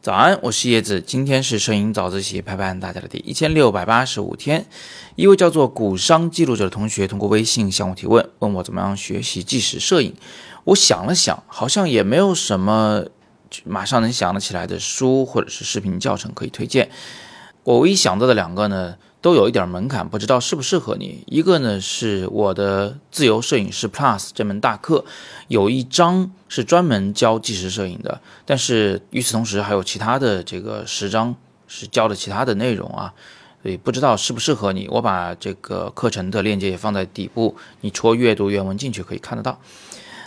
早安，我是叶子，今天是摄影早自习陪伴大家的第一千六百八十五天。一位叫做古商记录者的同学通过微信向我提问，问我怎么样学习纪实摄影。我想了想，好像也没有什么马上能想得起来的书或者是视频教程可以推荐。我唯一想到的两个呢？都有一点门槛，不知道适不适合你。一个呢是我的自由摄影师 Plus 这门大课，有一章是专门教纪实摄影的，但是与此同时还有其他的这个十章是教的其他的内容啊，所以不知道适不适合你。我把这个课程的链接也放在底部，你戳阅读原文进去可以看得到。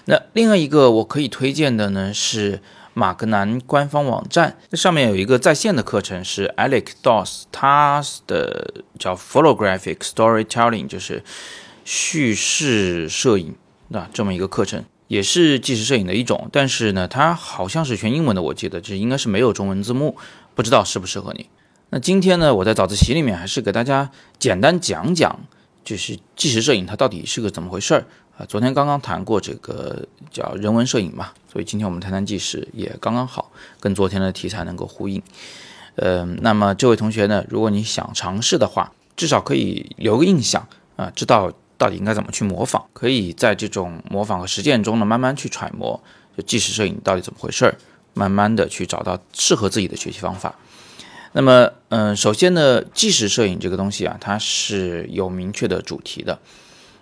那另外一个我可以推荐的呢是。马格南官方网站，那上面有一个在线的课程，是 Alex Doss 他的叫 Photographic Storytelling，就是叙事摄影那这么一个课程，也是纪实摄影的一种，但是呢，它好像是全英文的，我记得这应该是没有中文字幕，不知道适不适合你。那今天呢，我在早自习里面还是给大家简单讲讲，就是纪实摄影它到底是个怎么回事儿。啊，昨天刚刚谈过这个叫人文摄影嘛，所以今天我们谈谈纪实也刚刚好，跟昨天的题材能够呼应。呃，那么这位同学呢，如果你想尝试的话，至少可以留个印象啊，知道到底应该怎么去模仿，可以在这种模仿和实践中呢，慢慢去揣摩就纪实摄影到底怎么回事儿，慢慢的去找到适合自己的学习方法。那么，嗯，首先呢，纪实摄影这个东西啊，它是有明确的主题的，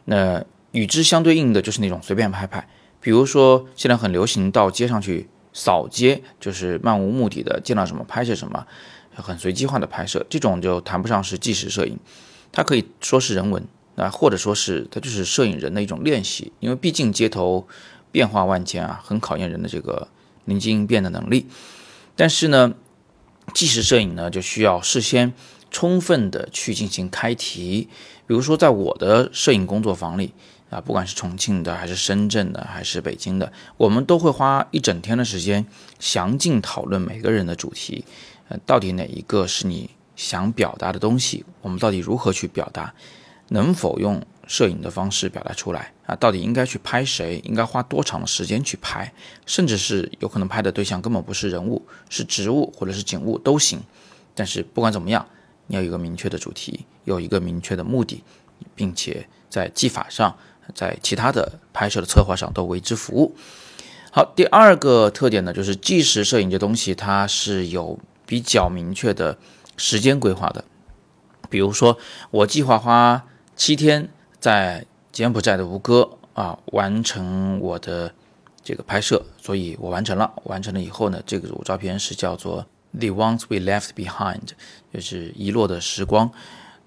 那。与之相对应的就是那种随便拍拍，比如说现在很流行到街上去扫街，就是漫无目的的见到什么拍摄什么，很随机化的拍摄，这种就谈不上是纪实摄影，它可以说是人文啊，或者说是它就是摄影人的一种练习，因为毕竟街头变化万千啊，很考验人的这个临机应变的能力。但是呢，纪实摄影呢就需要事先充分的去进行开题，比如说在我的摄影工作坊里。啊，不管是重庆的，还是深圳的，还是北京的，我们都会花一整天的时间，详尽讨论每个人的主题，呃，到底哪一个是你想表达的东西？我们到底如何去表达？能否用摄影的方式表达出来？啊，到底应该去拍谁？应该花多长的时间去拍？甚至是有可能拍的对象根本不是人物，是植物或者是景物都行。但是不管怎么样，你要有一个明确的主题，有一个明确的目的，并且在技法上。在其他的拍摄的策划上都为之服务。好，第二个特点呢，就是纪实摄影这东西它是有比较明确的时间规划的。比如说，我计划花七天在柬埔寨的吴哥啊完成我的这个拍摄，所以我完成了。完成了以后呢，这个组照片是叫做 The Ones We Left Behind，就是遗落的时光。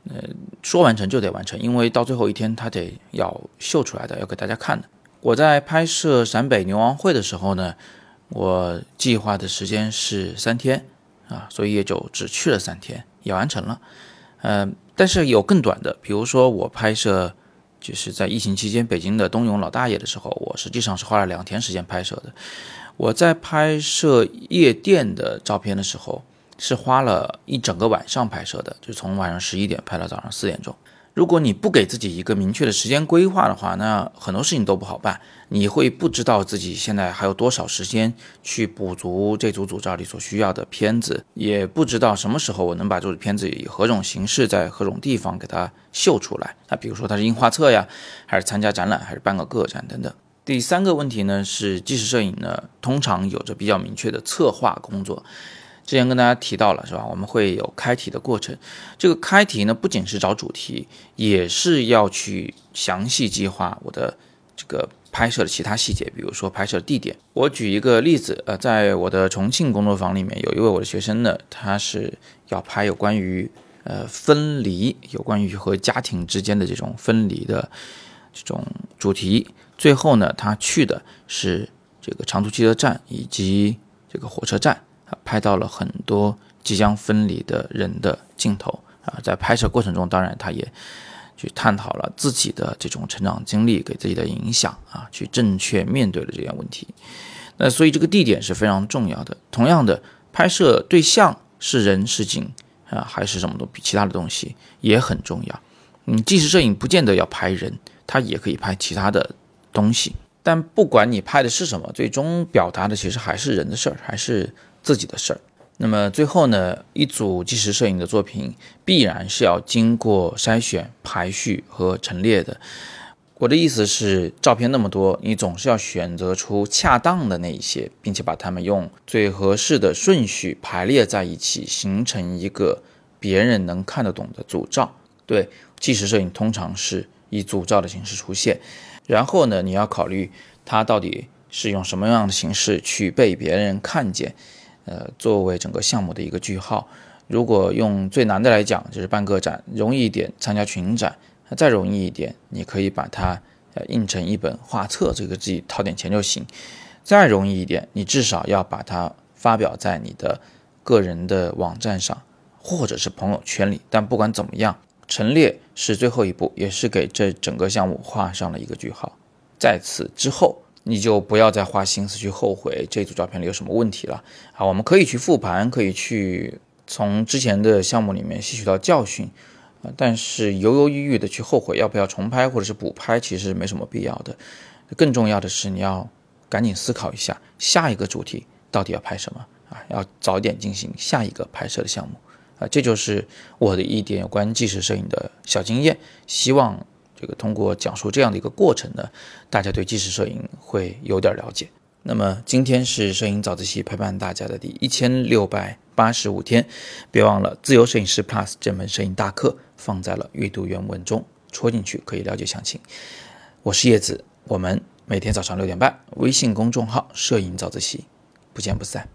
呃，说完成就得完成，因为到最后一天他得要秀出来的，要给大家看的。我在拍摄陕北牛王会的时候呢，我计划的时间是三天啊，所以也就只去了三天，也完成了。嗯，但是有更短的，比如说我拍摄就是在疫情期间北京的冬泳老大爷的时候，我实际上是花了两天时间拍摄的。我在拍摄夜店的照片的时候。是花了一整个晚上拍摄的，就从晚上十一点拍到早上四点钟。如果你不给自己一个明确的时间规划的话，那很多事情都不好办。你会不知道自己现在还有多少时间去补足这组组照里所需要的片子，也不知道什么时候我能把这组片子以何种形式在何种地方给它秀出来。那比如说它是印画册呀，还是参加展览，还是办个个展等等。第三个问题呢是，纪实摄影呢通常有着比较明确的策划工作。之前跟大家提到了，是吧？我们会有开题的过程。这个开题呢，不仅是找主题，也是要去详细计划我的这个拍摄的其他细节，比如说拍摄地点。我举一个例子，呃，在我的重庆工作坊里面，有一位我的学生呢，他是要拍有关于呃分离，有关于和家庭之间的这种分离的这种主题。最后呢，他去的是这个长途汽车站以及这个火车站。拍到了很多即将分离的人的镜头啊，在拍摄过程中，当然他也去探讨了自己的这种成长经历给自己的影响啊，去正确面对了这些问题。那所以这个地点是非常重要的。同样的，拍摄对象是人是景啊，还是什么东其他的东西也很重要。嗯，纪实摄影不见得要拍人，它也可以拍其他的东西。但不管你拍的是什么，最终表达的其实还是人的事儿，还是自己的事儿。那么最后呢，一组纪实摄影的作品必然是要经过筛选、排序和陈列的。我的意思是，照片那么多，你总是要选择出恰当的那一些，并且把它们用最合适的顺序排列在一起，形成一个别人能看得懂的组照。对，纪实摄影通常是以组照的形式出现。然后呢，你要考虑它到底是用什么样的形式去被别人看见，呃，作为整个项目的一个句号。如果用最难的来讲，就是办个展，容易一点参加群展。再容易一点，你可以把它呃印成一本画册，这个自己掏点钱就行。再容易一点，你至少要把它发表在你的个人的网站上，或者是朋友圈里。但不管怎么样，陈列是最后一步，也是给这整个项目画上了一个句号。在此之后，你就不要再花心思去后悔这组照片里有什么问题了啊！我们可以去复盘，可以去从之前的项目里面吸取到教训。啊，但是犹犹豫豫的去后悔要不要重拍或者是补拍，其实没什么必要的。更重要的是，你要赶紧思考一下下一个主题到底要拍什么啊，要早点进行下一个拍摄的项目啊。这就是我的一点有关纪实摄影的小经验。希望这个通过讲述这样的一个过程呢，大家对纪实摄影会有点了解。那么今天是摄影早自习陪伴大家的第一千六百八十五天，别忘了自由摄影师 Plus 这门摄影大课。放在了阅读原文中，戳进去可以了解详情。我是叶子，我们每天早上六点半，微信公众号“摄影早自习”，不见不散。